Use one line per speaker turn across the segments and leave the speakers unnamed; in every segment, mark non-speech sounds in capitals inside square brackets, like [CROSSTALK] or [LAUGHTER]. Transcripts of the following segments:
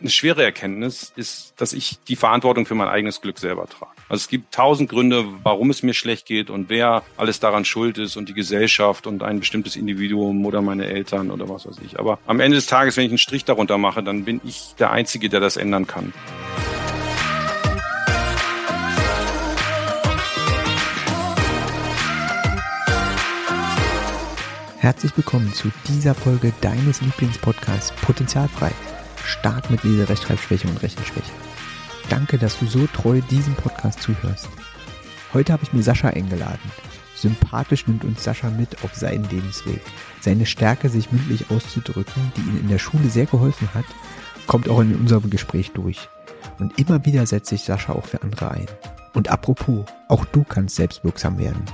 eine schwere Erkenntnis ist, dass ich die Verantwortung für mein eigenes Glück selber trage. Also es gibt tausend Gründe, warum es mir schlecht geht und wer alles daran schuld ist und die Gesellschaft und ein bestimmtes Individuum oder meine Eltern oder was weiß ich. Aber am Ende des Tages, wenn ich einen Strich darunter mache, dann bin ich der Einzige, der das ändern kann.
Herzlich willkommen zu dieser Folge deines Lieblingspodcasts Potenzialfrei stark mit Lese-, Rechtschreibschwäche und Rechenschwäche. Danke, dass du so treu diesem Podcast zuhörst. Heute habe ich mir Sascha eingeladen. Sympathisch nimmt uns Sascha mit auf seinen Lebensweg. Seine Stärke, sich mündlich auszudrücken, die ihm in der Schule sehr geholfen hat, kommt auch in unserem Gespräch durch. Und immer wieder setzt sich Sascha auch für andere ein. Und apropos, auch du kannst selbstwirksam werden.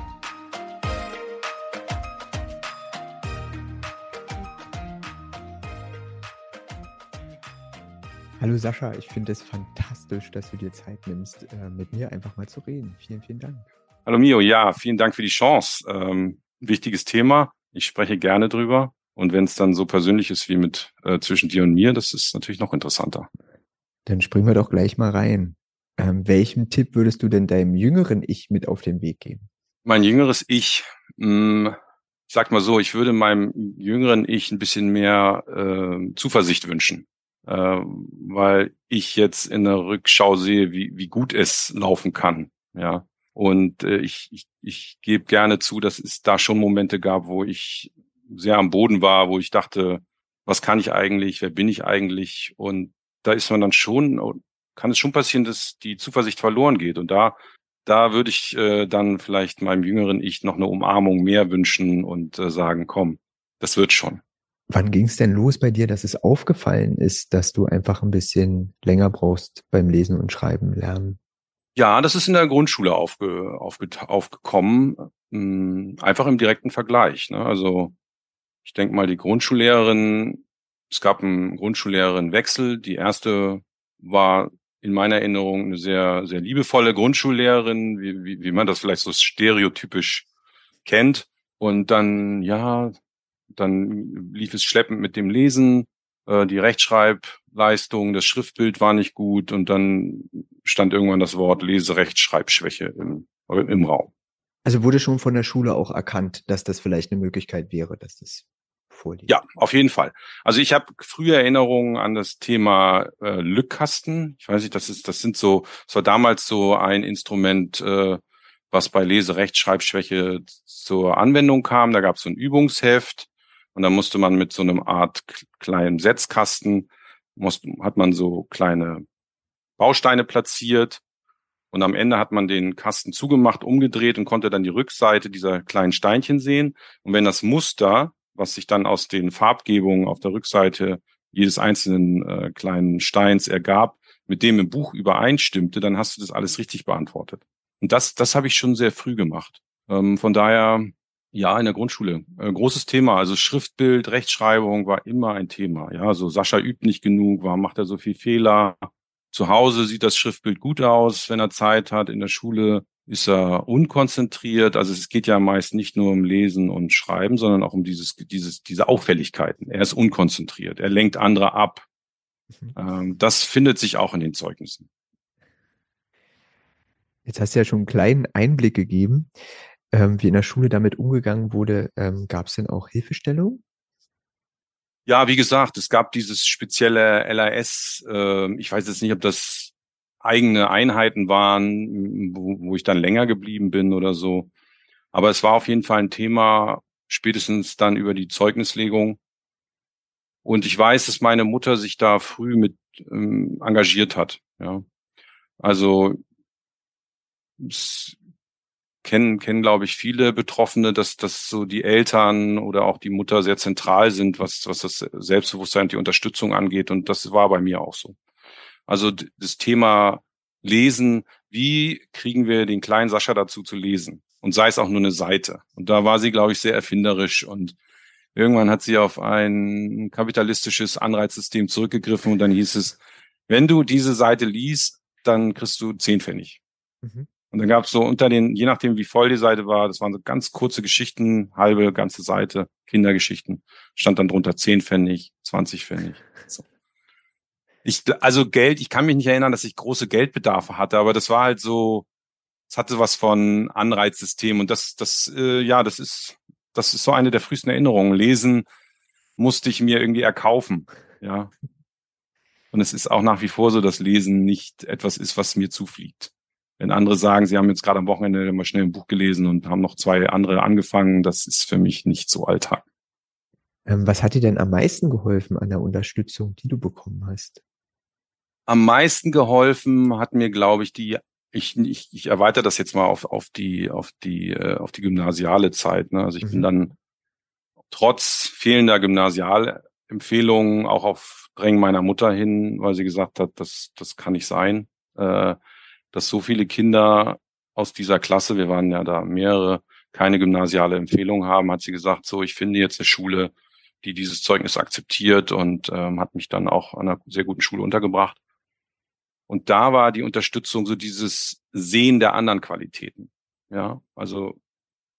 Hallo Sascha, ich finde es fantastisch, dass du dir Zeit nimmst, äh, mit mir einfach mal zu reden. Vielen, vielen Dank.
Hallo Mio, ja, vielen Dank für die Chance. Ähm, wichtiges Thema. Ich spreche gerne drüber. Und wenn es dann so persönlich ist wie mit äh, zwischen dir und mir, das ist natürlich noch interessanter.
Dann springen wir doch gleich mal rein. Ähm, welchen Tipp würdest du denn deinem jüngeren Ich mit auf den Weg geben?
Mein jüngeres Ich, mh, hm, ich sag mal so, ich würde meinem jüngeren Ich ein bisschen mehr äh, Zuversicht wünschen äh, weil ich jetzt in der Rückschau sehe, wie, wie gut es laufen kann. Ja. Und äh, ich, ich, ich gebe gerne zu, dass es da schon Momente gab, wo ich sehr am Boden war, wo ich dachte, was kann ich eigentlich, wer bin ich eigentlich? Und da ist man dann schon, kann es schon passieren, dass die Zuversicht verloren geht. Und da, da würde ich äh, dann vielleicht meinem jüngeren Ich noch eine Umarmung mehr wünschen und äh, sagen, komm, das wird schon.
Wann ging es denn los bei dir, dass es aufgefallen ist, dass du einfach ein bisschen länger brauchst beim Lesen und Schreiben lernen?
Ja, das ist in der Grundschule aufge, aufge, aufgekommen, hm, einfach im direkten Vergleich. Ne? Also ich denke mal, die Grundschullehrerin, es gab einen Grundschullehrerin-Wechsel. Die erste war in meiner Erinnerung eine sehr, sehr liebevolle Grundschullehrerin, wie, wie, wie man das vielleicht so stereotypisch kennt. Und dann, ja, dann lief es schleppend mit dem Lesen, äh, die Rechtschreibleistung, das Schriftbild war nicht gut und dann stand irgendwann das Wort Leserechtschreibschwäche im, im Raum.
Also wurde schon von der Schule auch erkannt, dass das vielleicht eine Möglichkeit wäre, dass das vorliegt.
Ja, auf jeden Fall. Also ich habe frühe Erinnerungen an das Thema äh, Lückkasten. Ich weiß nicht, das ist, das sind so, es war damals so ein Instrument, äh, was bei Leserechtschreibschwäche zur Anwendung kam. Da gab es so ein Übungsheft und da musste man mit so einem Art kleinen Setzkasten, musste, hat man so kleine Bausteine platziert. Und am Ende hat man den Kasten zugemacht, umgedreht und konnte dann die Rückseite dieser kleinen Steinchen sehen. Und wenn das Muster, was sich dann aus den Farbgebungen auf der Rückseite jedes einzelnen äh, kleinen Steins ergab, mit dem im Buch übereinstimmte, dann hast du das alles richtig beantwortet. Und das, das habe ich schon sehr früh gemacht. Ähm, von daher ja, in der Grundschule. Äh, großes Thema. Also Schriftbild, Rechtschreibung war immer ein Thema. Ja, so Sascha übt nicht genug, warum macht er so viel Fehler? Zu Hause sieht das Schriftbild gut aus, wenn er Zeit hat. In der Schule ist er unkonzentriert. Also es geht ja meist nicht nur um Lesen und Schreiben, sondern auch um dieses, dieses, diese Auffälligkeiten. Er ist unkonzentriert. Er lenkt andere ab. Mhm. Ähm, das findet sich auch in den Zeugnissen.
Jetzt hast du ja schon einen kleinen Einblick gegeben ähm, wie in der Schule damit umgegangen wurde, ähm, gab es denn auch Hilfestellung?
Ja, wie gesagt, es gab dieses spezielle LAS. Äh, ich weiß jetzt nicht, ob das eigene Einheiten waren, wo, wo ich dann länger geblieben bin oder so. Aber es war auf jeden Fall ein Thema, spätestens dann über die Zeugnislegung. Und ich weiß, dass meine Mutter sich da früh mit ähm, engagiert hat. Ja, also es kennen, kennen glaube ich, viele Betroffene, dass, dass so die Eltern oder auch die Mutter sehr zentral sind, was, was das Selbstbewusstsein die Unterstützung angeht. Und das war bei mir auch so. Also das Thema Lesen, wie kriegen wir den kleinen Sascha dazu zu lesen? Und sei es auch nur eine Seite. Und da war sie, glaube ich, sehr erfinderisch und irgendwann hat sie auf ein kapitalistisches Anreizsystem zurückgegriffen und dann hieß es, wenn du diese Seite liest, dann kriegst du zehn Pfennig. Mhm. Und dann gab es so unter den, je nachdem wie voll die Seite war, das waren so ganz kurze Geschichten, halbe, ganze Seite, Kindergeschichten, stand dann drunter 10 Pfennig, 20 Pfennig. So. Ich, also Geld, ich kann mich nicht erinnern, dass ich große Geldbedarfe hatte, aber das war halt so, es hatte was von Anreizsystem und das, das, äh, ja, das ist, das ist so eine der frühesten Erinnerungen. Lesen musste ich mir irgendwie erkaufen, ja. Und es ist auch nach wie vor so, dass Lesen nicht etwas ist, was mir zufliegt. Wenn andere sagen, sie haben jetzt gerade am Wochenende mal schnell ein Buch gelesen und haben noch zwei andere angefangen, das ist für mich nicht so Alltag.
Ähm, was hat dir denn am meisten geholfen an der Unterstützung, die du bekommen hast?
Am meisten geholfen hat mir, glaube ich, die ich, ich, ich erweitere das jetzt mal auf, auf die auf die äh, auf die gymnasiale Zeit. Ne? Also ich mhm. bin dann trotz fehlender Gymnasialempfehlungen auch auf Drängen meiner Mutter hin, weil sie gesagt hat, das das kann nicht sein, äh, dass so viele Kinder aus dieser Klasse, wir waren ja da mehrere, keine gymnasiale Empfehlung haben, hat sie gesagt, so ich finde jetzt eine Schule, die dieses Zeugnis akzeptiert und ähm, hat mich dann auch an einer sehr guten Schule untergebracht. Und da war die Unterstützung so dieses Sehen der anderen Qualitäten. Ja, also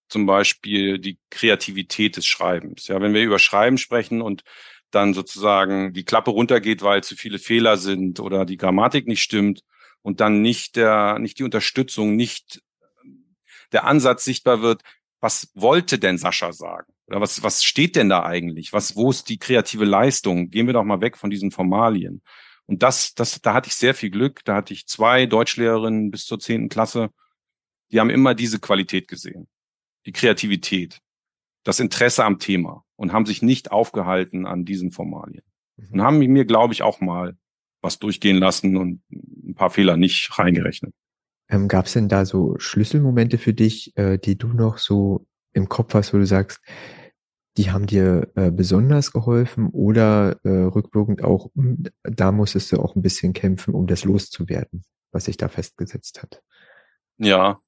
zum Beispiel die Kreativität des Schreibens. Ja, wenn wir über Schreiben sprechen und dann sozusagen die Klappe runtergeht, weil zu viele Fehler sind oder die Grammatik nicht stimmt und dann nicht der, nicht die Unterstützung, nicht der Ansatz sichtbar wird, was wollte denn Sascha sagen? Oder was, was steht denn da eigentlich? Was, wo ist die kreative Leistung? Gehen wir doch mal weg von diesen Formalien. Und das, das, da hatte ich sehr viel Glück. Da hatte ich zwei Deutschlehrerinnen bis zur zehnten Klasse. Die haben immer diese Qualität gesehen. Die Kreativität, das Interesse am Thema und haben sich nicht aufgehalten an diesen Formalien. Mhm. Und haben mir, glaube ich, auch mal was durchgehen lassen und ein paar Fehler nicht reingerechnet.
Ähm, Gab es denn da so Schlüsselmomente für dich, äh, die du noch so im Kopf hast, wo du sagst, die haben dir äh, besonders geholfen oder äh, rückwirkend auch, hm, da musstest du auch ein bisschen kämpfen, um das loszuwerden, was sich da festgesetzt hat?
Ja,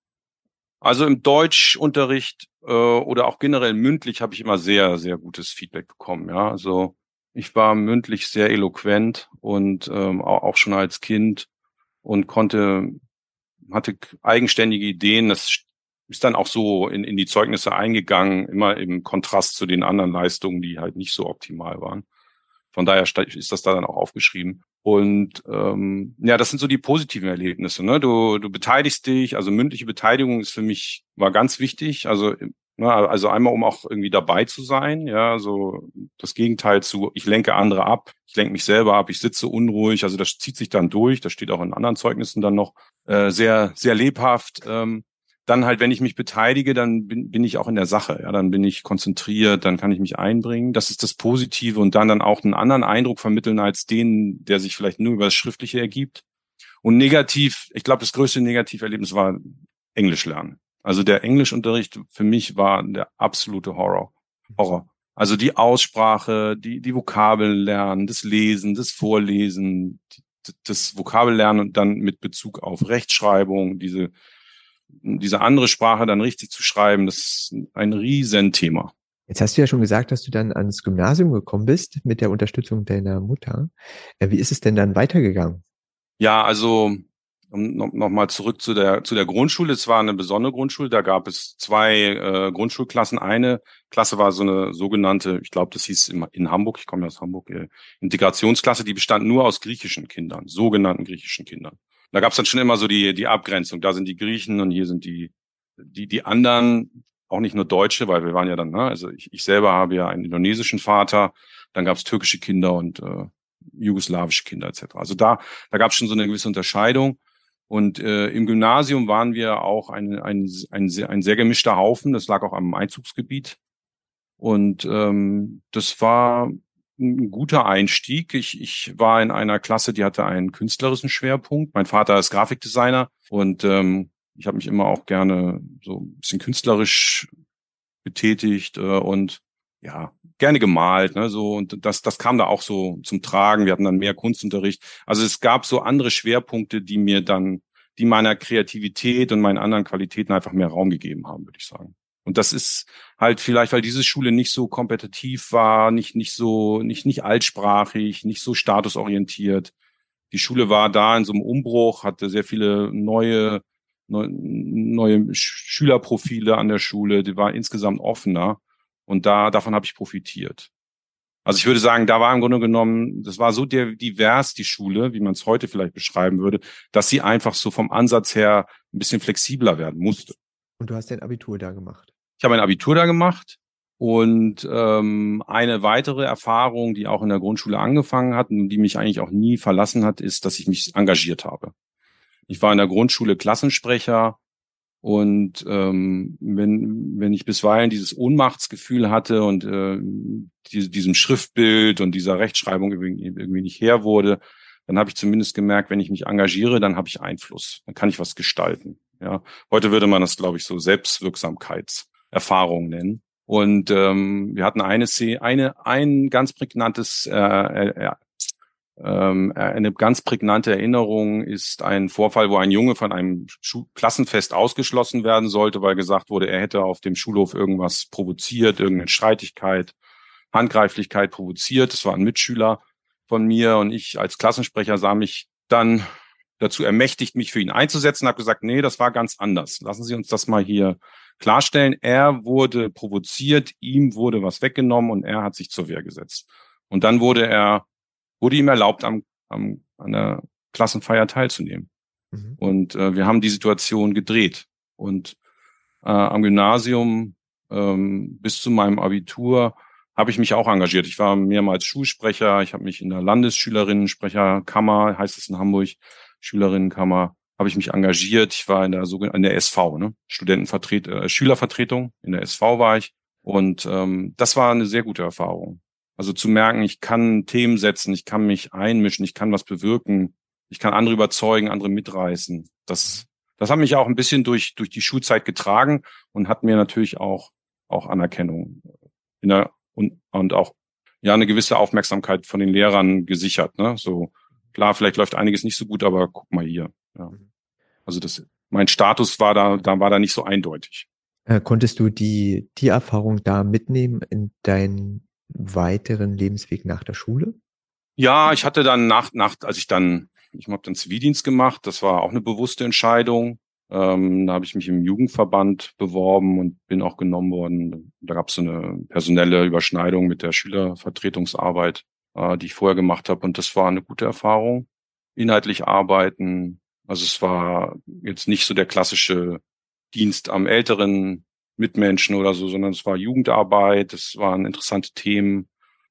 also im Deutschunterricht äh, oder auch generell mündlich habe ich immer sehr, sehr gutes Feedback bekommen. Ja, also ich war mündlich sehr eloquent und ähm, auch, schon als Kind und konnte hatte eigenständige Ideen. Das ist dann auch so in, in die Zeugnisse eingegangen, immer im Kontrast zu den anderen Leistungen, die halt nicht so optimal waren. Von daher ist das da dann auch aufgeschrieben. Und ähm, ja, das sind so die positiven Erlebnisse. Ne? Du, du beteiligst dich, also mündliche Beteiligung ist für mich war ganz wichtig. Also also einmal um auch irgendwie dabei zu sein, ja, so das Gegenteil zu, ich lenke andere ab, ich lenke mich selber ab, ich sitze unruhig. Also das zieht sich dann durch. Das steht auch in anderen Zeugnissen dann noch äh, sehr sehr lebhaft. Ähm, dann halt, wenn ich mich beteilige, dann bin, bin ich auch in der Sache. Ja, dann bin ich konzentriert, dann kann ich mich einbringen. Das ist das Positive und dann dann auch einen anderen Eindruck vermitteln als den, der sich vielleicht nur über das Schriftliche ergibt. Und negativ, ich glaube, das größte Negativerlebnis war Englisch lernen. Also der Englischunterricht für mich war der absolute Horror. Horror. Also die Aussprache, die, die Vokabeln lernen, das Lesen, das Vorlesen, das Vokabellernen und dann mit Bezug auf Rechtschreibung, diese diese andere Sprache dann richtig zu schreiben, das ist ein Riesenthema.
Jetzt hast du ja schon gesagt, dass du dann ans Gymnasium gekommen bist mit der Unterstützung deiner Mutter. Äh, wie ist es denn dann weitergegangen?
Ja, also um nochmal zurück zu der zu der Grundschule. Es war eine besondere Grundschule. Da gab es zwei äh, Grundschulklassen. Eine Klasse war so eine sogenannte, ich glaube, das hieß in, in Hamburg. Ich komme ja aus Hamburg. Äh, Integrationsklasse. Die bestand nur aus griechischen Kindern, sogenannten griechischen Kindern. Da gab es dann schon immer so die, die Abgrenzung. Da sind die Griechen und hier sind die, die, die anderen, auch nicht nur Deutsche, weil wir waren ja dann, ne, also ich, ich selber habe ja einen indonesischen Vater, dann gab es türkische Kinder und äh, jugoslawische Kinder etc. Also da, da gab es schon so eine gewisse Unterscheidung. Und äh, im Gymnasium waren wir auch ein, ein, ein, sehr, ein sehr gemischter Haufen. Das lag auch am Einzugsgebiet. Und ähm, das war ein guter Einstieg. Ich, ich war in einer Klasse, die hatte einen künstlerischen Schwerpunkt. Mein Vater ist Grafikdesigner und ähm, ich habe mich immer auch gerne so ein bisschen künstlerisch betätigt äh, und ja gerne gemalt, ne, so und das das kam da auch so zum Tragen. Wir hatten dann mehr Kunstunterricht. Also es gab so andere Schwerpunkte, die mir dann, die meiner Kreativität und meinen anderen Qualitäten einfach mehr Raum gegeben haben, würde ich sagen. Und das ist halt vielleicht, weil diese Schule nicht so kompetitiv war, nicht, nicht so, nicht, nicht altsprachig, nicht so statusorientiert. Die Schule war da in so einem Umbruch, hatte sehr viele neue, neue, neue Schülerprofile an der Schule, die war insgesamt offener. Und da, davon habe ich profitiert. Also ich würde sagen, da war im Grunde genommen, das war so divers, die Schule, wie man es heute vielleicht beschreiben würde, dass sie einfach so vom Ansatz her ein bisschen flexibler werden musste.
Und du hast dein Abitur da gemacht?
Ich habe ein Abitur da gemacht und ähm, eine weitere Erfahrung, die auch in der Grundschule angefangen hat und die mich eigentlich auch nie verlassen hat, ist, dass ich mich engagiert habe. Ich war in der Grundschule Klassensprecher und ähm, wenn, wenn ich bisweilen dieses Ohnmachtsgefühl hatte und äh, die, diesem Schriftbild und dieser Rechtschreibung irgendwie, irgendwie nicht her wurde, dann habe ich zumindest gemerkt, wenn ich mich engagiere, dann habe ich Einfluss, dann kann ich was gestalten. Ja, heute würde man das, glaube ich, so Selbstwirksamkeitserfahrung nennen. Und ähm, wir hatten eine eine ein ganz prägnantes äh, äh, ähm, äh, eine ganz prägnante Erinnerung ist ein Vorfall, wo ein Junge von einem Schu Klassenfest ausgeschlossen werden sollte, weil gesagt wurde, er hätte auf dem Schulhof irgendwas provoziert, irgendeine Streitigkeit, Handgreiflichkeit provoziert. Das war ein Mitschüler von mir und ich als Klassensprecher sah mich dann dazu ermächtigt, mich für ihn einzusetzen, habe gesagt, nee, das war ganz anders. Lassen Sie uns das mal hier klarstellen. Er wurde provoziert, ihm wurde was weggenommen und er hat sich zur Wehr gesetzt. Und dann wurde er wurde ihm erlaubt, am, am, an der Klassenfeier teilzunehmen. Mhm. Und äh, wir haben die Situation gedreht. Und äh, am Gymnasium ähm, bis zu meinem Abitur habe ich mich auch engagiert. Ich war mehrmals Schulsprecher, ich habe mich in der Landesschülerinnensprecherkammer, heißt es in Hamburg, Schülerinnenkammer, habe ich mich engagiert. Ich war in der sogenannten in der SV, ne? Studentenvertret äh, Schülervertretung, in der SV war ich. Und ähm, das war eine sehr gute Erfahrung. Also zu merken, ich kann Themen setzen, ich kann mich einmischen, ich kann was bewirken, ich kann andere überzeugen, andere mitreißen. Das, das hat mich auch ein bisschen durch, durch die Schulzeit getragen und hat mir natürlich auch, auch Anerkennung in der, und, und auch, ja, eine gewisse Aufmerksamkeit von den Lehrern gesichert, ne? So, klar, vielleicht läuft einiges nicht so gut, aber guck mal hier, ja. Also das, mein Status war da, da war da nicht so eindeutig.
Äh, konntest du die, die Erfahrung da mitnehmen in dein weiteren Lebensweg nach der Schule?
Ja, ich hatte dann nach, nach als ich dann, ich habe dann Zivildienst gemacht, das war auch eine bewusste Entscheidung. Ähm, da habe ich mich im Jugendverband beworben und bin auch genommen worden. Da gab es so eine personelle Überschneidung mit der Schülervertretungsarbeit, äh, die ich vorher gemacht habe. Und das war eine gute Erfahrung. Inhaltlich arbeiten. Also es war jetzt nicht so der klassische Dienst am älteren Mitmenschen oder so, sondern es war Jugendarbeit, es waren interessante Themen.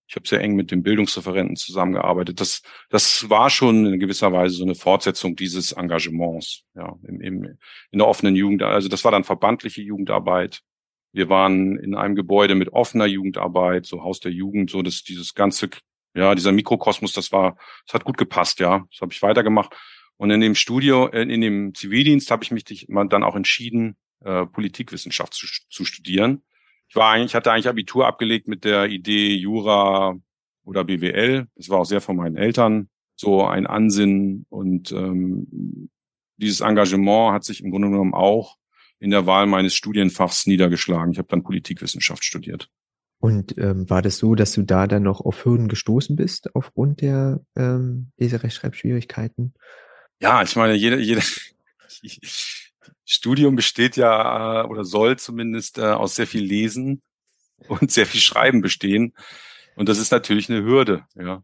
Ich habe sehr eng mit dem Bildungsreferenten zusammengearbeitet. Das, das war schon in gewisser Weise so eine Fortsetzung dieses Engagements, ja, im, im, in der offenen Jugend. Also das war dann verbandliche Jugendarbeit. Wir waren in einem Gebäude mit offener Jugendarbeit, so Haus der Jugend, so dass dieses ganze, ja, dieser Mikrokosmos, das war, das hat gut gepasst, ja. Das habe ich weitergemacht. Und in dem Studio, äh, in dem Zivildienst habe ich mich dann auch entschieden, äh, Politikwissenschaft zu, zu studieren. Ich war eigentlich, hatte eigentlich Abitur abgelegt mit der Idee Jura oder BWL. Das war auch sehr von meinen Eltern so ein Ansinnen und ähm, dieses Engagement hat sich im Grunde genommen auch in der Wahl meines Studienfachs niedergeschlagen. Ich habe dann Politikwissenschaft studiert.
Und ähm, war das so, dass du da dann noch auf Hürden gestoßen bist aufgrund der ähm, Leserechtschreibschwierigkeiten?
Ja, ich meine, jeder, jeder, [LAUGHS] Studium besteht ja äh, oder soll zumindest äh, aus sehr viel Lesen und sehr viel Schreiben bestehen. Und das ist natürlich eine Hürde. Ja,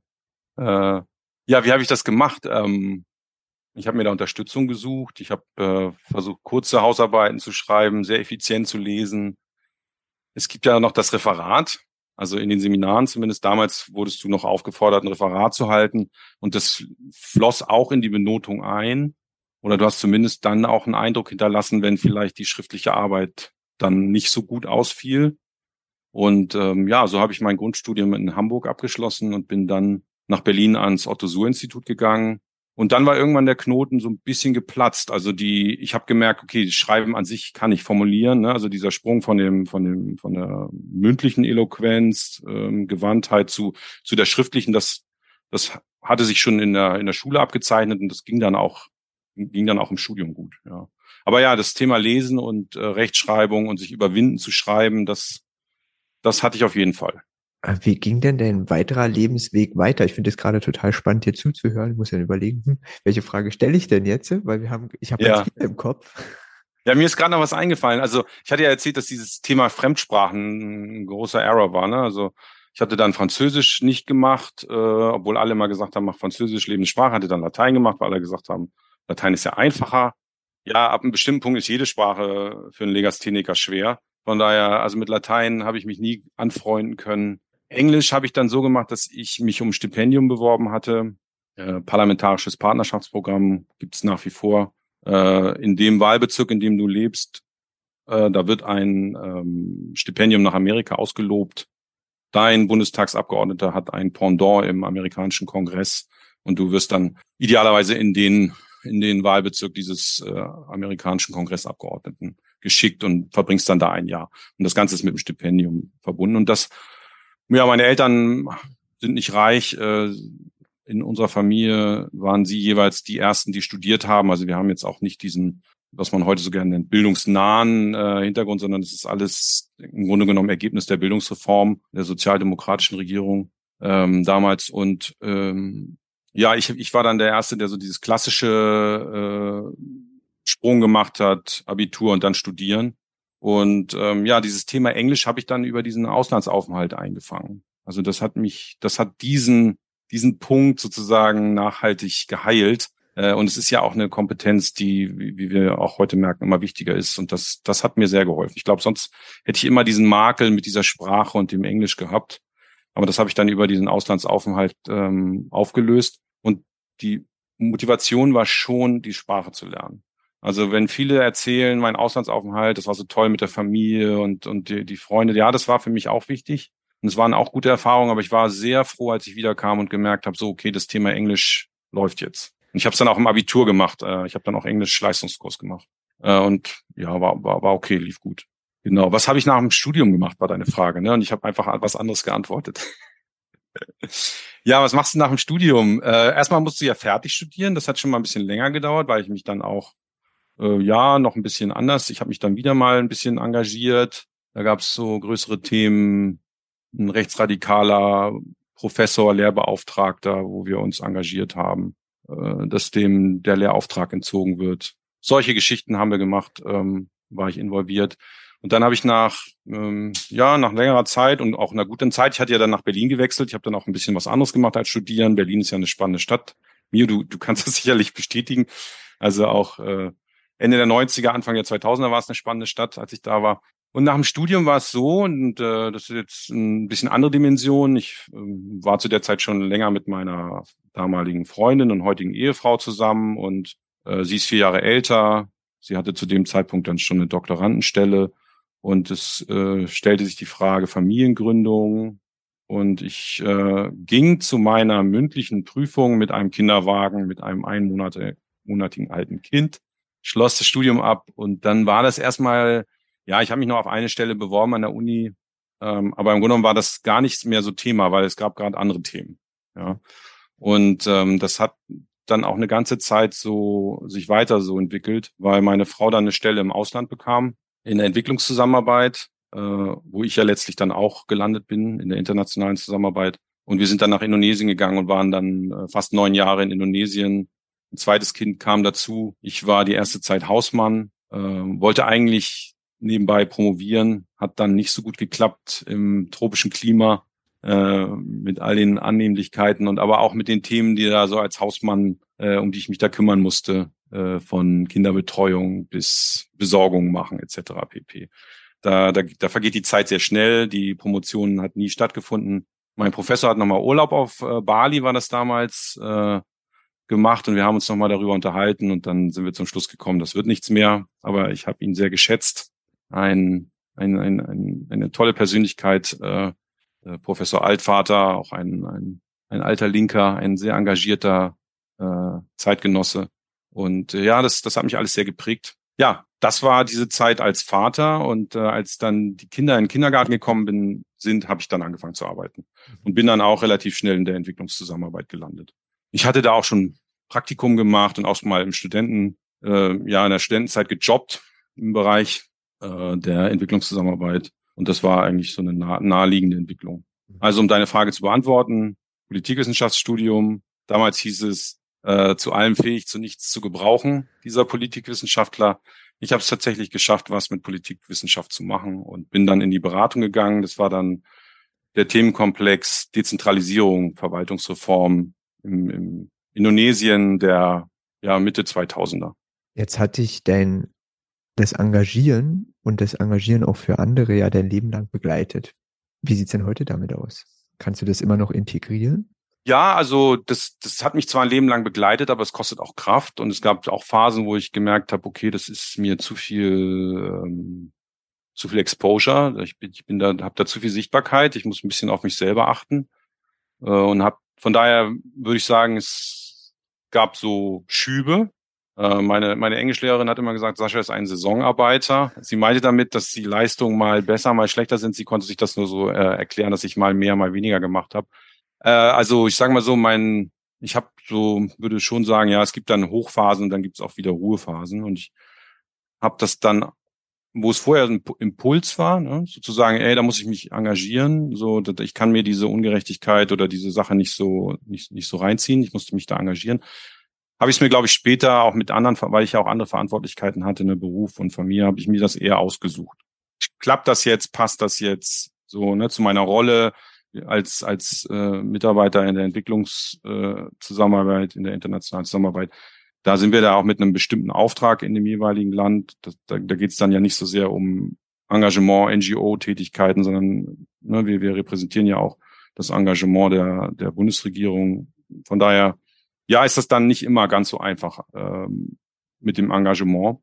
äh, ja wie habe ich das gemacht? Ähm, ich habe mir da Unterstützung gesucht. Ich habe äh, versucht, kurze Hausarbeiten zu schreiben, sehr effizient zu lesen. Es gibt ja noch das Referat. Also in den Seminaren zumindest damals wurdest du noch aufgefordert, ein Referat zu halten. Und das floss auch in die Benotung ein. Oder du hast zumindest dann auch einen Eindruck hinterlassen, wenn vielleicht die schriftliche Arbeit dann nicht so gut ausfiel. Und ähm, ja, so habe ich mein Grundstudium in Hamburg abgeschlossen und bin dann nach Berlin ans Otto-Suhr-Institut gegangen. Und dann war irgendwann der Knoten so ein bisschen geplatzt. Also die, ich habe gemerkt, okay, Schreiben an sich kann ich formulieren. Ne? Also dieser Sprung von dem, von dem, von der mündlichen Eloquenz, ähm, Gewandtheit zu zu der schriftlichen, das, das hatte sich schon in der in der Schule abgezeichnet und das ging dann auch ging dann auch im Studium gut. Ja. Aber ja, das Thema Lesen und äh, Rechtschreibung und sich überwinden zu schreiben, das, das hatte ich auf jeden Fall.
Äh, wie ging denn dein weiterer Lebensweg weiter? Ich finde es gerade total spannend, dir zuzuhören. Ich muss ja überlegen, hm, welche Frage stelle ich denn jetzt? Weil wir haben, ich habe ja. viel im Kopf.
Ja, mir ist gerade noch was eingefallen. Also ich hatte ja erzählt, dass dieses Thema Fremdsprachen ein großer Error war. Ne? Also Ich hatte dann Französisch nicht gemacht, äh, obwohl alle mal gesagt haben, mach Französisch, lebende Sprache, hatte dann Latein gemacht, weil alle gesagt haben, Latein ist ja einfacher. Ja, ab einem bestimmten Punkt ist jede Sprache für einen Legastheniker schwer. Von daher, also mit Latein habe ich mich nie anfreunden können. Englisch habe ich dann so gemacht, dass ich mich um Stipendium beworben hatte. Äh, parlamentarisches Partnerschaftsprogramm gibt's nach wie vor. Äh, in dem Wahlbezirk, in dem du lebst, äh, da wird ein ähm, Stipendium nach Amerika ausgelobt. Dein Bundestagsabgeordneter hat ein Pendant im amerikanischen Kongress und du wirst dann idealerweise in den in den Wahlbezirk dieses äh, amerikanischen Kongressabgeordneten geschickt und verbringst dann da ein Jahr. Und das Ganze ist mit dem Stipendium verbunden. Und das, ja, meine Eltern sind nicht reich. Äh, in unserer Familie waren sie jeweils die ersten, die studiert haben. Also wir haben jetzt auch nicht diesen, was man heute so gerne nennt, bildungsnahen äh, Hintergrund, sondern es ist alles im Grunde genommen Ergebnis der Bildungsreform der sozialdemokratischen Regierung ähm, damals. Und ähm, ja, ich, ich war dann der Erste, der so dieses klassische äh, Sprung gemacht hat, Abitur und dann studieren. Und ähm, ja, dieses Thema Englisch habe ich dann über diesen Auslandsaufenthalt eingefangen. Also das hat mich, das hat diesen, diesen Punkt sozusagen nachhaltig geheilt. Äh, und es ist ja auch eine Kompetenz, die, wie, wir auch heute merken, immer wichtiger ist. Und das, das hat mir sehr geholfen. Ich glaube, sonst hätte ich immer diesen Makel mit dieser Sprache und dem Englisch gehabt. Aber das habe ich dann über diesen Auslandsaufenthalt ähm, aufgelöst. Die Motivation war schon, die Sprache zu lernen. Also wenn viele erzählen, mein Auslandsaufenthalt, das war so toll mit der Familie und, und die, die Freunde, ja, das war für mich auch wichtig. Und es waren auch gute Erfahrungen, aber ich war sehr froh, als ich wiederkam und gemerkt habe, so, okay, das Thema Englisch läuft jetzt. Und ich habe es dann auch im Abitur gemacht. Äh, ich habe dann auch Englisch-Leistungskurs gemacht. Äh, und ja, war, war, war okay, lief gut. Genau. Was habe ich nach dem Studium gemacht, war deine Frage. Ne? Und ich habe einfach was anderes geantwortet. Ja, was machst du nach dem Studium? Äh, erstmal musst du ja fertig studieren. Das hat schon mal ein bisschen länger gedauert, weil ich mich dann auch, äh, ja, noch ein bisschen anders. Ich habe mich dann wieder mal ein bisschen engagiert. Da gab es so größere Themen, ein rechtsradikaler Professor, Lehrbeauftragter, wo wir uns engagiert haben, äh, dass dem der Lehrauftrag entzogen wird. Solche Geschichten haben wir gemacht, ähm, war ich involviert. Und dann habe ich nach, ähm, ja, nach längerer Zeit und auch einer guten Zeit, ich hatte ja dann nach Berlin gewechselt, ich habe dann auch ein bisschen was anderes gemacht als studieren. Berlin ist ja eine spannende Stadt. Mio, du, du kannst [LAUGHS] das sicherlich bestätigen. Also auch äh, Ende der 90er, Anfang der 2000er war es eine spannende Stadt, als ich da war. Und nach dem Studium war es so, und äh, das ist jetzt ein bisschen andere Dimension. Ich äh, war zu der Zeit schon länger mit meiner damaligen Freundin und heutigen Ehefrau zusammen und äh, sie ist vier Jahre älter. Sie hatte zu dem Zeitpunkt dann schon eine Doktorandenstelle und es äh, stellte sich die Frage Familiengründung. Und ich äh, ging zu meiner mündlichen Prüfung mit einem Kinderwagen, mit einem einmonatigen alten Kind, schloss das Studium ab. Und dann war das erstmal, ja, ich habe mich noch auf eine Stelle beworben an der Uni, ähm, aber im Grunde genommen war das gar nichts mehr so Thema, weil es gab gerade andere Themen. Ja. Und ähm, das hat dann auch eine ganze Zeit so sich weiter so entwickelt, weil meine Frau dann eine Stelle im Ausland bekam in der Entwicklungszusammenarbeit, äh, wo ich ja letztlich dann auch gelandet bin, in der internationalen Zusammenarbeit. Und wir sind dann nach Indonesien gegangen und waren dann äh, fast neun Jahre in Indonesien. Ein zweites Kind kam dazu. Ich war die erste Zeit Hausmann, äh, wollte eigentlich nebenbei promovieren, hat dann nicht so gut geklappt im tropischen Klima äh, mit all den Annehmlichkeiten und aber auch mit den Themen, die da so als Hausmann, äh, um die ich mich da kümmern musste, äh, von Kinderbetreuung bis Besorgung machen etc. pp. Da, da, da vergeht die Zeit sehr schnell. Die Promotion hat nie stattgefunden. Mein Professor hat nochmal Urlaub auf äh, Bali, war das damals, äh, gemacht und wir haben uns nochmal darüber unterhalten und dann sind wir zum Schluss gekommen, das wird nichts mehr. Aber ich habe ihn sehr geschätzt. Ein, ein, ein, ein, eine tolle Persönlichkeit, äh, Professor Altvater, auch ein, ein, ein alter Linker, ein sehr engagierter äh, Zeitgenosse. Und äh, ja, das, das hat mich alles sehr geprägt. Ja, das war diese Zeit als Vater und äh, als dann die Kinder in den Kindergarten gekommen bin, sind, habe ich dann angefangen zu arbeiten mhm. und bin dann auch relativ schnell in der Entwicklungszusammenarbeit gelandet. Ich hatte da auch schon Praktikum gemacht und auch mal im Studenten, äh, ja, in der Studentenzeit gejobbt im Bereich äh, der Entwicklungszusammenarbeit. Und das war eigentlich so eine nah naheliegende Entwicklung. Mhm. Also um deine Frage zu beantworten, Politikwissenschaftsstudium, damals hieß es äh, zu allem fähig, zu nichts zu gebrauchen, dieser Politikwissenschaftler. Ich habe es tatsächlich geschafft, was mit Politikwissenschaft zu machen und bin dann in die Beratung gegangen. Das war dann der Themenkomplex Dezentralisierung, Verwaltungsreform im, im Indonesien der ja, Mitte 2000er.
Jetzt hatte ich dein das Engagieren und das Engagieren auch für andere ja dein Leben lang begleitet. Wie sieht's denn heute damit aus? Kannst du das immer noch integrieren?
Ja, also das, das hat mich zwar ein Leben lang begleitet, aber es kostet auch Kraft und es gab auch Phasen, wo ich gemerkt habe, okay, das ist mir zu viel, ähm, zu viel Exposure. Ich bin, ich bin da, habe da zu viel Sichtbarkeit. Ich muss ein bisschen auf mich selber achten äh, und habe von daher würde ich sagen, es gab so Schübe. Äh, meine, meine Englischlehrerin hat immer gesagt, Sascha ist ein Saisonarbeiter. Sie meinte damit, dass die Leistungen mal besser, mal schlechter sind. Sie konnte sich das nur so äh, erklären, dass ich mal mehr, mal weniger gemacht habe. Äh, also ich sage mal so, mein, ich habe so, würde schon sagen, ja, es gibt dann Hochphasen und dann gibt es auch wieder Ruhephasen. Und ich habe das dann, wo es vorher ein Impuls war, ne, sozusagen, ey, da muss ich mich engagieren. So, ich kann mir diese Ungerechtigkeit oder diese Sache nicht so, nicht, nicht so reinziehen. Ich musste mich da engagieren. Habe ich es mir, glaube ich, später auch mit anderen, weil ich ja auch andere Verantwortlichkeiten hatte, ne, Beruf und Familie, habe ich mir das eher ausgesucht. Klappt das jetzt? Passt das jetzt? So, ne, zu meiner Rolle? Als, als äh, Mitarbeiter in der Entwicklungszusammenarbeit, äh, in der internationalen Zusammenarbeit, da sind wir da auch mit einem bestimmten Auftrag in dem jeweiligen Land. Das, da da geht es dann ja nicht so sehr um Engagement, NGO-Tätigkeiten, sondern ne, wir, wir repräsentieren ja auch das Engagement der, der Bundesregierung. Von daher, ja, ist das dann nicht immer ganz so einfach ähm, mit dem Engagement.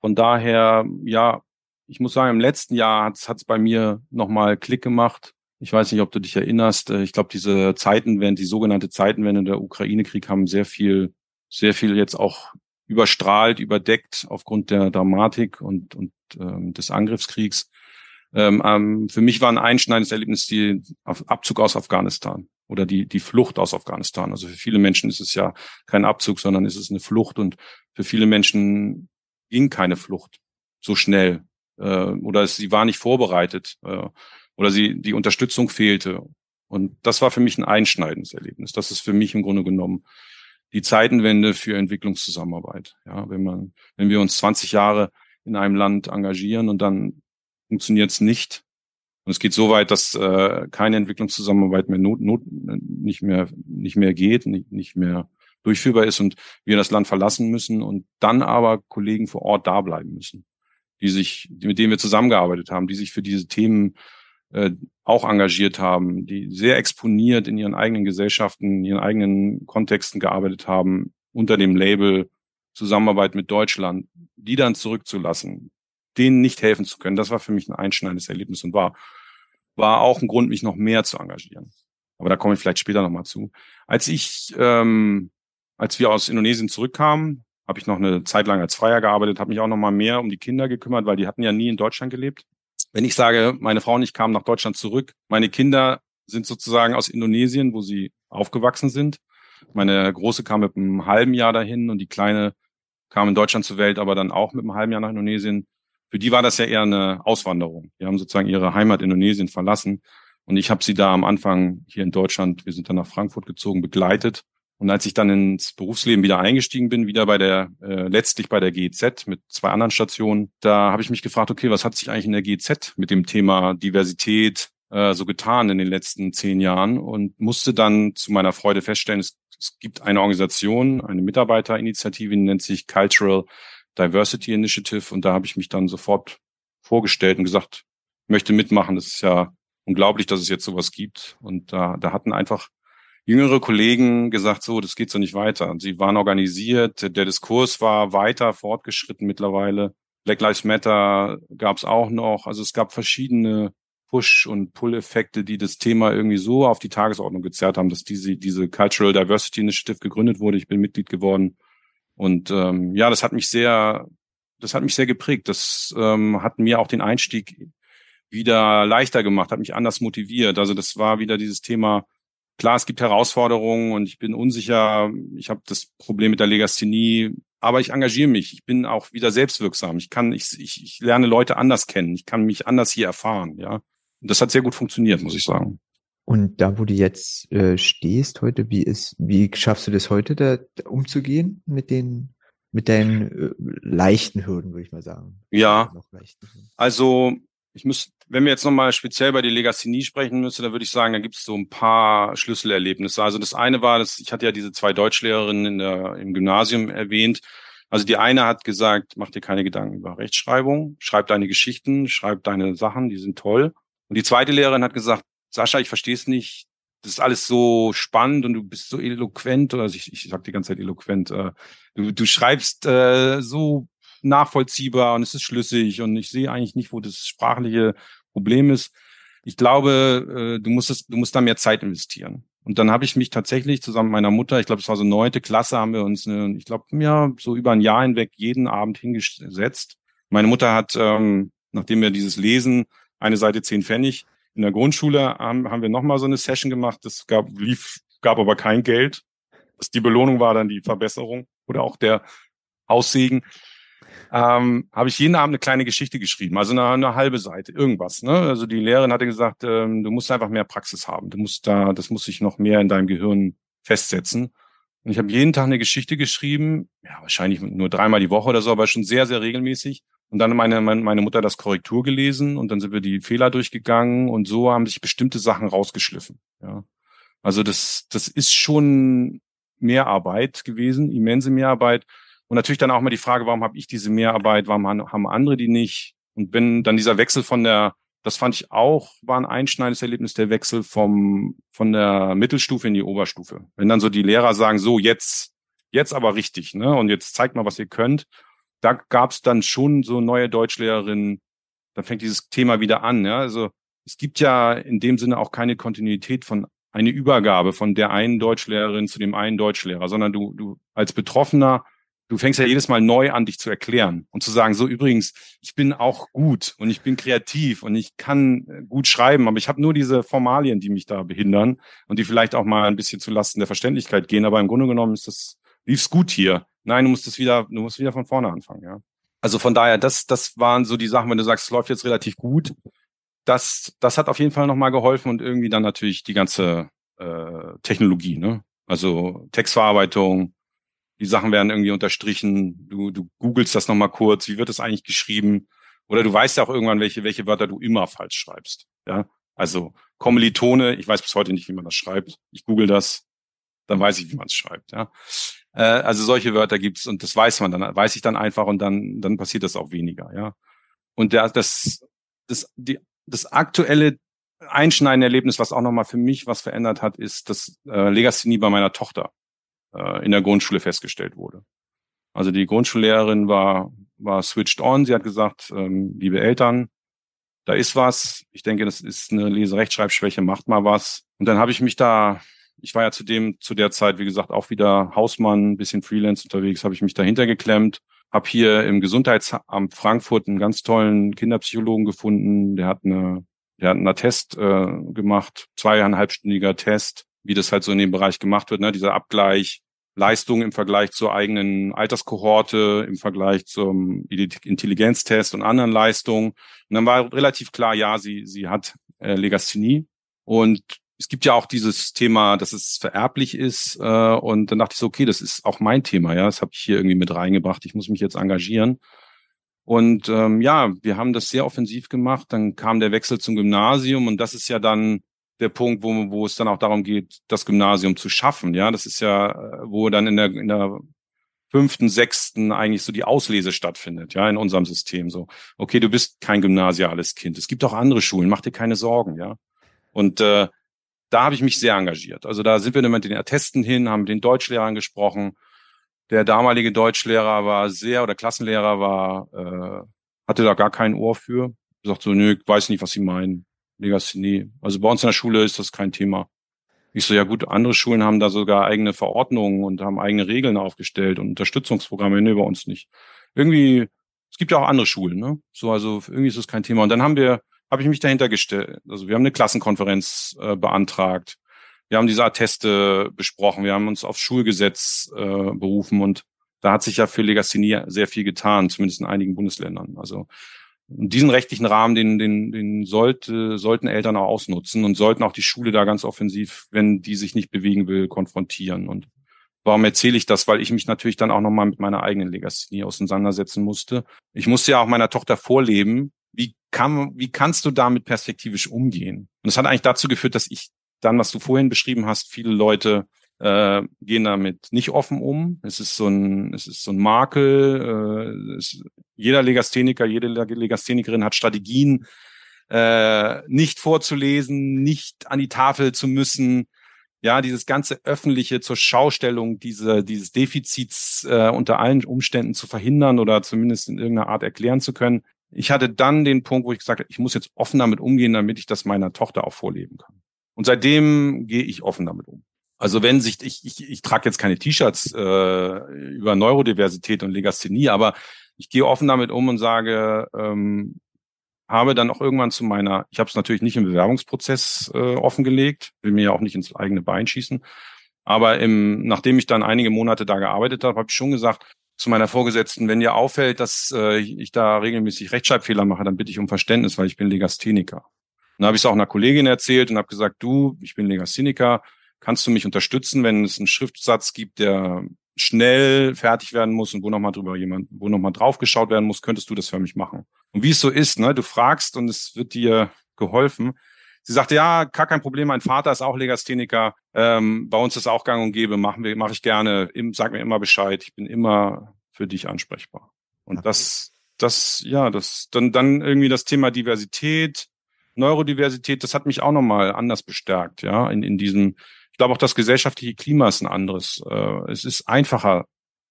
Von daher, ja, ich muss sagen, im letzten Jahr hat es bei mir nochmal Klick gemacht. Ich weiß nicht, ob du dich erinnerst. Äh, ich glaube, diese Zeitenwende, die sogenannte Zeitenwende der Ukraine-Krieg haben sehr viel, sehr viel jetzt auch überstrahlt, überdeckt aufgrund der Dramatik und, und ähm, des Angriffskriegs. Ähm, ähm, für mich war ein einschneidendes Erlebnis die Abzug aus Afghanistan oder die, die Flucht aus Afghanistan. Also für viele Menschen ist es ja kein Abzug, sondern ist es eine Flucht und für viele Menschen ging keine Flucht so schnell äh, oder sie war nicht vorbereitet. Äh, oder sie die Unterstützung fehlte. Und das war für mich ein einschneidendes Erlebnis. Das ist für mich im Grunde genommen die Zeitenwende für Entwicklungszusammenarbeit. Ja, wenn man, wenn wir uns 20 Jahre in einem Land engagieren und dann funktioniert es nicht. Und es geht so weit, dass äh, keine Entwicklungszusammenarbeit mehr not, not, nicht mehr nicht mehr geht, nicht, nicht mehr durchführbar ist und wir das Land verlassen müssen und dann aber Kollegen vor Ort da bleiben müssen, die sich, mit denen wir zusammengearbeitet haben, die sich für diese Themen äh, auch engagiert haben, die sehr exponiert in ihren eigenen Gesellschaften, in ihren eigenen Kontexten gearbeitet haben, unter dem Label Zusammenarbeit mit Deutschland, die dann zurückzulassen, denen nicht helfen zu können, das war für mich ein einschneidendes Erlebnis und war, war auch ein Grund, mich noch mehr zu engagieren. Aber da komme ich vielleicht später nochmal zu. Als ich, ähm, als wir aus Indonesien zurückkamen, habe ich noch eine Zeit lang als Freier gearbeitet, habe mich auch noch mal mehr um die Kinder gekümmert, weil die hatten ja nie in Deutschland gelebt. Wenn ich sage, meine Frau und ich kamen nach Deutschland zurück, meine Kinder sind sozusagen aus Indonesien, wo sie aufgewachsen sind. Meine Große kam mit einem halben Jahr dahin und die Kleine kam in Deutschland zur Welt, aber dann auch mit einem halben Jahr nach Indonesien. Für die war das ja eher eine Auswanderung. Die haben sozusagen ihre Heimat Indonesien verlassen. Und ich habe sie da am Anfang hier in Deutschland, wir sind dann nach Frankfurt gezogen, begleitet und als ich dann ins Berufsleben wieder eingestiegen bin, wieder bei der, äh, letztlich bei der GEZ mit zwei anderen Stationen, da habe ich mich gefragt, okay, was hat sich eigentlich in der GEZ mit dem Thema Diversität äh, so getan in den letzten zehn Jahren und musste dann zu meiner Freude feststellen, es, es gibt eine Organisation, eine Mitarbeiterinitiative, die nennt sich Cultural Diversity Initiative und da habe ich mich dann sofort vorgestellt und gesagt, möchte mitmachen. Das ist ja unglaublich, dass es jetzt sowas gibt. Und da, da hatten einfach jüngere Kollegen gesagt, so, das geht so nicht weiter. Und sie waren organisiert, der Diskurs war weiter fortgeschritten mittlerweile. Black Lives Matter gab es auch noch. Also es gab verschiedene Push- und Pull-Effekte, die das Thema irgendwie so auf die Tagesordnung gezerrt haben, dass diese, diese Cultural Diversity Initiative gegründet wurde. Ich bin Mitglied geworden. Und ähm, ja, das hat mich sehr, das hat mich sehr geprägt. Das ähm, hat mir auch den Einstieg wieder leichter gemacht, hat mich anders motiviert. Also das war wieder dieses Thema, Klar, es gibt Herausforderungen und ich bin unsicher. Ich habe das Problem mit der Legasthenie, aber ich engagiere mich. Ich bin auch wieder selbstwirksam. Ich kann, ich, ich, ich lerne Leute anders kennen. Ich kann mich anders hier erfahren. Ja, und das hat sehr gut funktioniert, muss ich sagen.
Und da, wo du jetzt äh, stehst heute, wie ist, wie schaffst du das heute, da, umzugehen mit den, mit deinen äh, leichten Hürden, würde ich mal sagen?
Ja. Also Ich muss, wenn wir jetzt nochmal speziell bei der Legasthenie sprechen müsste, dann würde ich sagen, da gibt es so ein paar Schlüsselerlebnisse. Also das eine war, dass ich hatte ja diese zwei Deutschlehrerinnen in der, im Gymnasium erwähnt. Also die eine hat gesagt, mach dir keine Gedanken über Rechtschreibung, schreib deine Geschichten, schreib deine Sachen, die sind toll. Und die zweite Lehrerin hat gesagt, Sascha, ich verstehe es nicht, das ist alles so spannend und du bist so eloquent, oder also ich, ich sag die ganze Zeit eloquent, äh, du, du schreibst äh, so nachvollziehbar und es ist schlüssig und ich sehe eigentlich nicht, wo das sprachliche Problem ist. Ich glaube, äh, du musst es, du musst da mehr Zeit investieren. Und dann habe ich mich tatsächlich zusammen mit meiner Mutter, ich glaube, es war so neunte Klasse, haben wir uns, eine, ich glaube, ja, so über ein Jahr hinweg jeden Abend hingesetzt. Meine Mutter hat, ähm, nachdem wir dieses Lesen, eine Seite zehn Pfennig, in der Grundschule haben, haben wir nochmal so eine Session gemacht. Das gab, lief, gab aber kein Geld. Das, die Belohnung war dann die Verbesserung oder auch der Aussegen ähm, habe ich jeden Abend eine kleine Geschichte geschrieben, also eine, eine halbe Seite, irgendwas. Ne? Also die Lehrerin hatte gesagt, ähm, du musst einfach mehr Praxis haben. Du musst da, das muss sich noch mehr in deinem Gehirn festsetzen. Und ich habe jeden Tag eine Geschichte geschrieben, ja, wahrscheinlich nur dreimal die Woche oder so, aber schon sehr, sehr regelmäßig. Und dann meine, meine Mutter das Korrektur gelesen und dann sind wir die Fehler durchgegangen und so haben sich bestimmte Sachen rausgeschliffen. Ja. Also das, das ist schon Mehrarbeit gewesen, immense Mehrarbeit. Und natürlich dann auch mal die Frage, warum habe ich diese Mehrarbeit, warum haben andere die nicht? Und wenn dann dieser Wechsel von der, das fand ich auch, war ein einschneidendes Erlebnis, der Wechsel vom, von der Mittelstufe in die Oberstufe. Wenn dann so die Lehrer sagen, so jetzt, jetzt aber richtig, ne? Und jetzt zeigt mal, was ihr könnt. Da gab es dann schon so neue Deutschlehrerinnen, da fängt dieses Thema wieder an, ja. Also es gibt ja in dem Sinne auch keine Kontinuität von eine Übergabe von der einen Deutschlehrerin zu dem einen Deutschlehrer, sondern du, du als Betroffener du fängst ja jedes Mal neu an, dich zu erklären und zu sagen, so übrigens, ich bin auch gut und ich bin kreativ und ich kann äh, gut schreiben, aber ich habe nur diese Formalien, die mich da behindern und die vielleicht auch mal ein bisschen zu Lasten der Verständlichkeit gehen. Aber im Grunde genommen ist das, lief's gut hier. Nein, du musst es wieder, du musst wieder von vorne anfangen, ja. Also von daher, das, das waren so die Sachen, wenn du sagst, es läuft jetzt relativ gut. Das, das hat auf jeden Fall nochmal geholfen und irgendwie dann natürlich die ganze äh, Technologie, ne? Also Textverarbeitung, die Sachen werden irgendwie unterstrichen, du, du googelst das nochmal kurz, wie wird das eigentlich geschrieben? Oder du weißt ja auch irgendwann, welche, welche Wörter du immer falsch schreibst. Ja, also Kommilitone, ich weiß bis heute nicht, wie man das schreibt. Ich google das, dann weiß ich, wie man es schreibt. Ja, äh, also solche Wörter gibt's und das weiß man dann, weiß ich dann einfach und dann, dann passiert das auch weniger. Ja, und der, das, das, die, das aktuelle einschneidende Erlebnis, was auch nochmal für mich was verändert hat, ist das äh, Legasthenie bei meiner Tochter in der Grundschule festgestellt wurde. Also die Grundschullehrerin war, war switched on. Sie hat gesagt, ähm, liebe Eltern, da ist was. Ich denke, das ist eine Leserechtschreibschwäche, macht mal was. Und dann habe ich mich da, ich war ja zu dem, zu der Zeit, wie gesagt, auch wieder Hausmann, ein bisschen Freelance unterwegs, habe ich mich dahinter geklemmt, habe hier im Gesundheitsamt Frankfurt einen ganz tollen Kinderpsychologen gefunden, der hat eine, der hat einen Attest äh, gemacht, zweieinhalbstündiger Test, wie das halt so in dem Bereich gemacht wird, ne? dieser Abgleich, Leistung im Vergleich zur eigenen Alterskohorte, im Vergleich zum Intelligenztest und anderen Leistungen. Und dann war relativ klar, ja, sie, sie hat äh, Legasthenie. Und es gibt ja auch dieses Thema, dass es vererblich ist. Äh, und dann dachte ich so, okay, das ist auch mein Thema, ja. Das habe ich hier irgendwie mit reingebracht. Ich muss mich jetzt engagieren. Und ähm, ja, wir haben das sehr offensiv gemacht. Dann kam der Wechsel zum Gymnasium und das ist ja dann der Punkt, wo, wo es dann auch darum geht, das Gymnasium zu schaffen. Ja, das ist ja, äh, wo dann in der, in der fünften, sechsten eigentlich so die Auslese stattfindet, ja, in unserem System. So, okay, du bist kein gymnasiales Kind. Es gibt auch andere Schulen, mach dir keine Sorgen, ja. Und äh, da habe ich mich sehr engagiert. Also da sind wir dann mit den Attesten hin, haben mit den Deutschlehrern gesprochen. Der damalige Deutschlehrer war sehr, oder Klassenlehrer war, äh, hatte da gar kein Ohr für. Sagt so, nö, ich weiß nicht, was sie meinen. Legasthenie. Also bei uns in der Schule ist das kein Thema. Ich so, ja gut, andere Schulen haben da sogar eigene Verordnungen und haben eigene Regeln aufgestellt und Unterstützungsprogramme, nee, bei uns nicht. Irgendwie, es gibt ja auch andere Schulen, ne? So, also irgendwie ist das kein Thema. Und dann haben wir, habe ich mich dahinter gestellt. Also wir haben eine Klassenkonferenz äh, beantragt. Wir haben diese Atteste besprochen. Wir haben uns aufs Schulgesetz äh, berufen und da hat sich ja für Legasthenie sehr viel getan, zumindest in einigen Bundesländern. Also diesen rechtlichen Rahmen, den, den, den sollte, sollten Eltern auch ausnutzen und sollten auch die Schule da ganz offensiv, wenn die sich nicht bewegen will, konfrontieren. Und warum erzähle ich das? Weil ich mich natürlich dann auch nochmal mit meiner eigenen Legasthenie auseinandersetzen musste. Ich musste ja auch meiner Tochter vorleben, wie kann, wie kannst du damit perspektivisch umgehen? Und das hat eigentlich dazu geführt, dass ich dann, was du vorhin beschrieben hast, viele Leute äh, gehen damit nicht offen um. Es ist so ein, es ist so ein Makel. Äh, es, jeder Legastheniker, jede Legasthenikerin hat Strategien, äh, nicht vorzulesen, nicht an die Tafel zu müssen. Ja, dieses ganze öffentliche zur Schaustellung diese, dieses Defizits äh, unter allen Umständen zu verhindern oder zumindest in irgendeiner Art erklären zu können. Ich hatte dann den Punkt, wo ich gesagt habe, ich muss jetzt offen damit umgehen, damit ich das meiner Tochter auch vorleben kann. Und seitdem gehe ich offen damit um. Also wenn sich, ich, ich, ich trage jetzt keine T-Shirts äh, über Neurodiversität und Legasthenie, aber ich gehe offen damit um und sage, ähm, habe dann auch irgendwann zu meiner, ich habe es natürlich nicht im Bewerbungsprozess äh, offengelegt, will mir ja auch nicht ins eigene Bein schießen, aber im, nachdem ich dann einige Monate da gearbeitet habe, habe ich schon gesagt zu meiner Vorgesetzten, wenn dir auffällt, dass äh, ich da regelmäßig Rechtschreibfehler mache, dann bitte ich um Verständnis, weil ich bin Legastheniker. Dann habe ich es auch einer Kollegin erzählt und habe gesagt, du, ich bin Legastheniker, kannst du mich unterstützen, wenn es einen Schriftsatz gibt, der schnell fertig werden muss und wo nochmal drüber jemand, wo nochmal draufgeschaut werden muss, könntest du das für mich machen. Und wie es so ist, ne, du fragst und es wird dir geholfen. Sie sagte, ja, gar kein Problem, mein Vater ist auch Legastheniker, ähm, bei uns ist auch gang und gäbe, machen wir, mache ich gerne, sag mir immer Bescheid, ich bin immer für dich ansprechbar. Und das, das, ja, das, dann, dann irgendwie das Thema Diversität, Neurodiversität, das hat mich auch nochmal anders bestärkt, ja, in, in diesem, ich glaube auch das gesellschaftliche Klima ist ein anderes. Äh, es ist einfacher,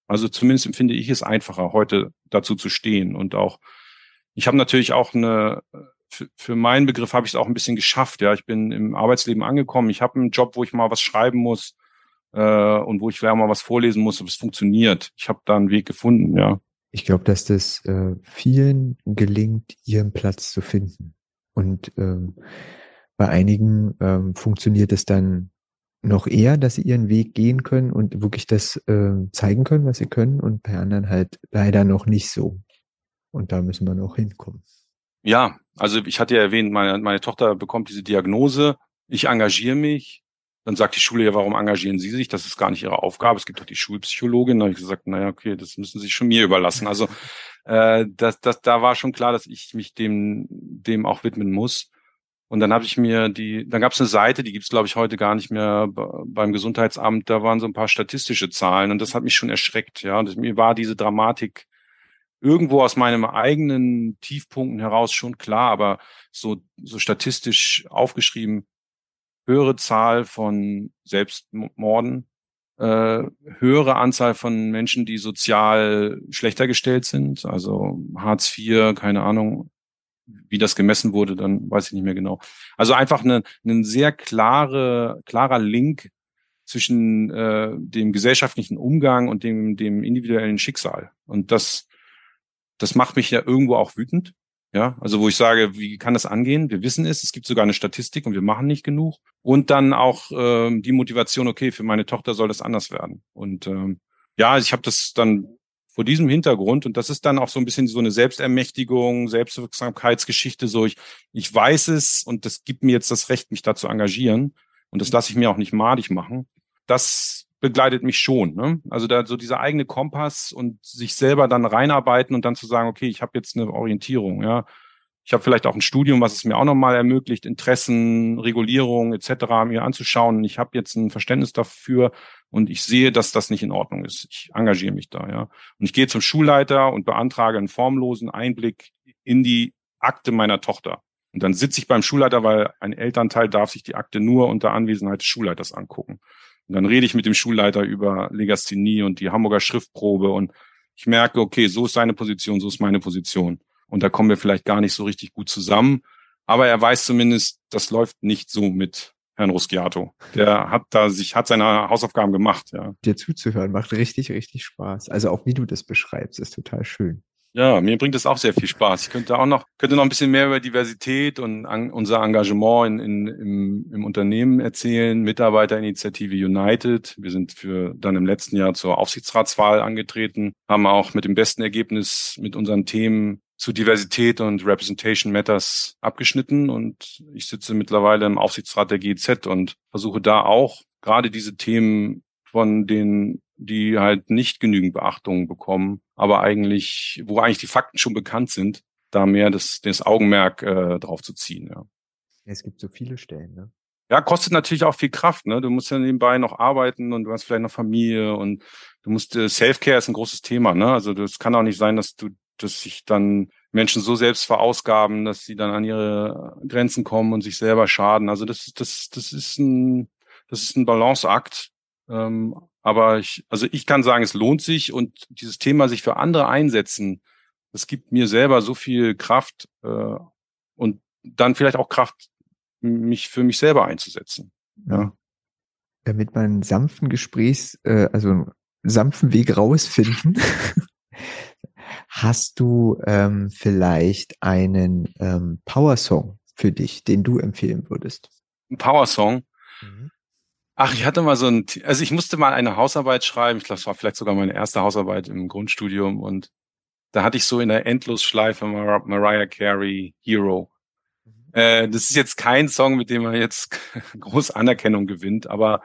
also zumindest empfinde ich es einfacher, heute dazu zu stehen. Und auch, ich habe natürlich auch eine, für, für meinen Begriff habe ich es auch ein bisschen geschafft. Ja, ich bin im Arbeitsleben angekommen. Ich habe einen Job, wo ich mal was schreiben muss äh, und wo ich vielleicht mal was vorlesen muss, ob es funktioniert. Ich habe da einen Weg gefunden, ja.
Ich glaube, dass das äh, vielen gelingt, ihren Platz zu finden. Und ähm, bei einigen ähm, funktioniert es dann noch eher, dass sie ihren Weg gehen können und wirklich das äh, zeigen können, was sie können und bei anderen halt leider noch nicht so. Und da müssen wir noch hinkommen.
Ja, also ich hatte ja erwähnt, meine, meine Tochter bekommt diese Diagnose, ich engagiere mich. Dann sagt die Schule ja, warum engagieren Sie sich? Das ist gar nicht Ihre Aufgabe. Es gibt doch die Schulpsychologin. Da habe ich gesagt, naja, okay, das müssen Sie schon mir überlassen. Also äh, das, das, da war schon klar, dass ich mich dem, dem auch widmen muss. Und dann habe ich mir die, dann gab es eine Seite, die gibt's glaube ich heute gar nicht mehr beim Gesundheitsamt. Da waren so ein paar statistische Zahlen und das hat mich schon erschreckt. Ja, und mir war diese Dramatik irgendwo aus meinem eigenen Tiefpunkten heraus schon klar, aber so so statistisch aufgeschrieben höhere Zahl von Selbstmorden, äh, höhere Anzahl von Menschen, die sozial schlechter gestellt sind, also Hartz IV, keine Ahnung, wie das gemessen wurde, dann weiß ich nicht mehr genau. Also einfach eine, ein sehr klare, klarer Link zwischen äh, dem gesellschaftlichen Umgang und dem, dem individuellen Schicksal. Und das, das macht mich ja irgendwo auch wütend. Ja, also wo ich sage, wie kann das angehen? Wir wissen es, es gibt sogar eine Statistik und wir machen nicht genug. Und dann auch ähm, die Motivation, okay, für meine Tochter soll das anders werden. Und ähm, ja, ich habe das dann vor diesem Hintergrund, und das ist dann auch so ein bisschen so eine Selbstermächtigung, Selbstwirksamkeitsgeschichte, so ich, ich weiß es und das gibt mir jetzt das Recht, mich da zu engagieren. Und das lasse ich mir auch nicht madig machen. Das begleitet mich schon. Ne? Also da so dieser eigene Kompass und sich selber dann reinarbeiten und dann zu sagen, okay, ich habe jetzt eine Orientierung, ja. Ich habe vielleicht auch ein Studium, was es mir auch nochmal ermöglicht, Interessen, Regulierung etc. mir anzuschauen. Ich habe jetzt ein Verständnis dafür und ich sehe, dass das nicht in Ordnung ist. Ich engagiere mich da, ja. Und ich gehe zum Schulleiter und beantrage einen formlosen Einblick in die Akte meiner Tochter. Und dann sitze ich beim Schulleiter, weil ein Elternteil darf sich die Akte nur unter Anwesenheit des Schulleiters angucken. Und dann rede ich mit dem Schulleiter über Legasthenie und die Hamburger Schriftprobe und ich merke, okay, so ist seine Position, so ist meine Position. Und da kommen wir vielleicht gar nicht so richtig gut zusammen. Aber er weiß zumindest, das läuft nicht so mit Herrn Rusciato. Der hat da sich, hat seine Hausaufgaben gemacht, ja.
Dir zuzuhören macht richtig, richtig Spaß. Also auch wie du das beschreibst, ist total schön.
Ja, mir bringt es auch sehr viel Spaß. Ich könnte auch noch, könnte noch ein bisschen mehr über Diversität und an, unser Engagement in, in, im, im Unternehmen erzählen. Mitarbeiterinitiative United. Wir sind für dann im letzten Jahr zur Aufsichtsratswahl angetreten, haben auch mit dem besten Ergebnis mit unseren Themen zu Diversität und Representation Matters abgeschnitten und ich sitze mittlerweile im Aufsichtsrat der GZ und versuche da auch gerade diese Themen von den, die halt nicht genügend Beachtung bekommen, aber eigentlich, wo eigentlich die Fakten schon bekannt sind, da mehr das, das Augenmerk äh, drauf zu ziehen. Ja.
Es gibt so viele Stellen, ne?
Ja, kostet natürlich auch viel Kraft, ne? Du musst ja nebenbei noch arbeiten und du hast vielleicht noch Familie und du musst äh, Self-Care ist ein großes Thema, ne? Also das kann auch nicht sein, dass du, dass sich dann Menschen so selbst verausgaben, dass sie dann an ihre Grenzen kommen und sich selber schaden. Also das, das, das ist ein, das ist ein Balanceakt. Ähm, aber ich, also ich kann sagen, es lohnt sich und dieses Thema sich für andere einsetzen, das gibt mir selber so viel Kraft äh, und dann vielleicht auch Kraft, mich für mich selber einzusetzen. Ja.
Damit man einen sanften Gesprächs, äh, also sanften Weg rausfinden, [LAUGHS] hast du ähm, vielleicht einen ähm, Power-Song für dich, den du empfehlen würdest?
Ein Power-Song? Mhm. Ach, ich hatte mal so ein, also ich musste mal eine Hausarbeit schreiben. Ich glaube, es war vielleicht sogar meine erste Hausarbeit im Grundstudium und da hatte ich so in der Endlosschleife Mar Mariah Carey Hero. Äh, das ist jetzt kein Song, mit dem man jetzt [LAUGHS] groß Anerkennung gewinnt, aber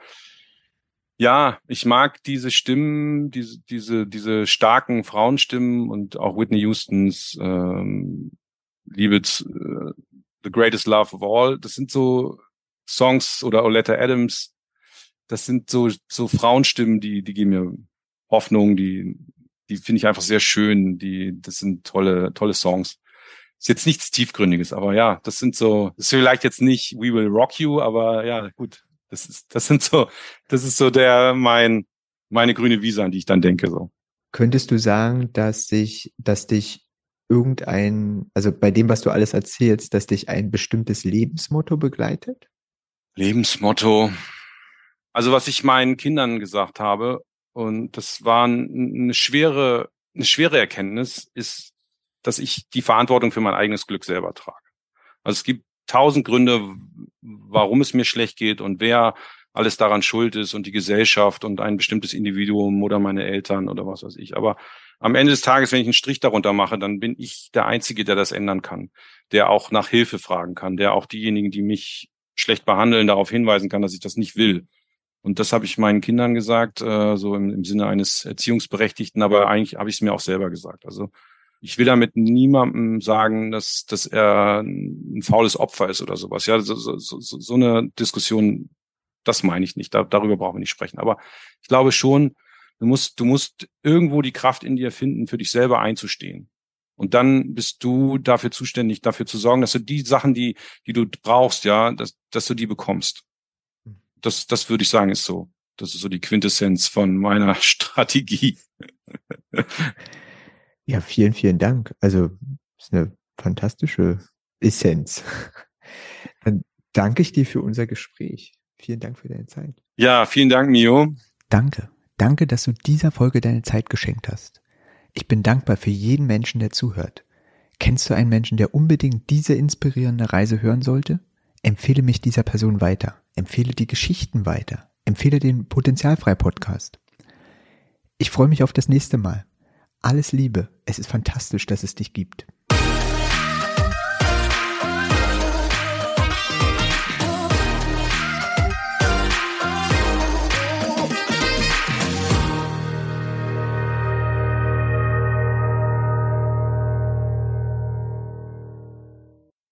ja, ich mag diese Stimmen, diese, diese, diese starken Frauenstimmen und auch Whitney Houstons ähm, Liebe zu, äh, The Greatest Love of All. Das sind so Songs oder Oletta Adams. Das sind so, so Frauenstimmen, die, die geben mir Hoffnung, die, die finde ich einfach sehr schön. Die, das sind tolle, tolle Songs. Ist jetzt nichts Tiefgründiges, aber ja, das sind so, ist vielleicht jetzt nicht We Will Rock You, aber ja, gut. Das ist, das sind so, das ist so der, mein, meine grüne Wiese, an die ich dann denke, so.
Könntest du sagen, dass sich, dass dich irgendein, also bei dem, was du alles erzählst, dass dich ein bestimmtes Lebensmotto begleitet?
Lebensmotto. Also was ich meinen Kindern gesagt habe, und das war eine schwere, eine schwere Erkenntnis, ist, dass ich die Verantwortung für mein eigenes Glück selber trage. Also es gibt tausend Gründe, warum es mir schlecht geht und wer alles daran schuld ist und die Gesellschaft und ein bestimmtes Individuum oder meine Eltern oder was weiß ich. Aber am Ende des Tages, wenn ich einen Strich darunter mache, dann bin ich der Einzige, der das ändern kann, der auch nach Hilfe fragen kann, der auch diejenigen, die mich schlecht behandeln, darauf hinweisen kann, dass ich das nicht will. Und das habe ich meinen Kindern gesagt, äh, so im, im Sinne eines Erziehungsberechtigten, aber eigentlich habe ich es mir auch selber gesagt. Also ich will damit niemandem sagen, dass, dass er ein faules Opfer ist oder sowas. Ja, so, so, so, so eine Diskussion, das meine ich nicht. Da, darüber brauchen wir nicht sprechen. Aber ich glaube schon, du musst, du musst irgendwo die Kraft in dir finden, für dich selber einzustehen. Und dann bist du dafür zuständig, dafür zu sorgen, dass du die Sachen, die, die du brauchst, ja, dass, dass du die bekommst. Das, das würde ich sagen, ist so. Das ist so die Quintessenz von meiner [LAUGHS] Strategie.
Ja, vielen, vielen Dank. Also, ist eine fantastische Essenz. [LAUGHS] Dann danke ich dir für unser Gespräch. Vielen Dank für deine Zeit.
Ja, vielen Dank, Mio.
Danke. Danke, dass du dieser Folge deine Zeit geschenkt hast. Ich bin dankbar für jeden Menschen, der zuhört. Kennst du einen Menschen, der unbedingt diese inspirierende Reise hören sollte? Empfehle mich dieser Person weiter. Empfehle die Geschichten weiter. Empfehle den Potenzialfrei Podcast. Ich freue mich auf das nächste Mal. Alles Liebe. Es ist fantastisch, dass es dich gibt.